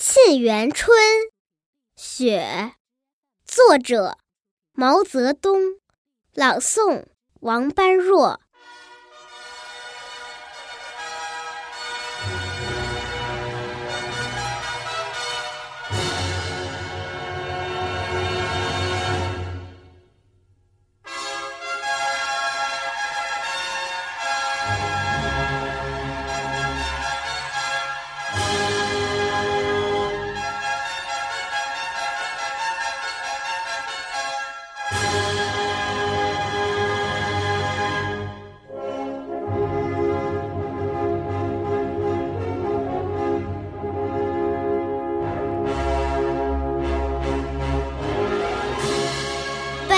沁园春·雪，作者毛泽东，朗诵王般若。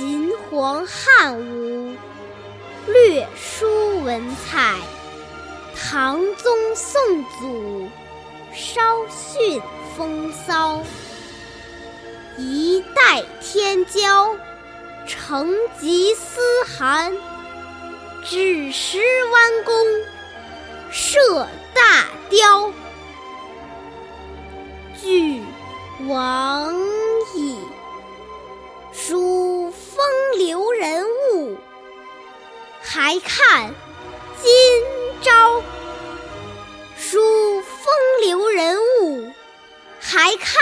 秦皇汉武，略输文采；唐宗宋祖，稍逊风骚。一代天骄，成吉思汗，只识弯弓射大雕。俱往还看今朝。数风流人物，还看。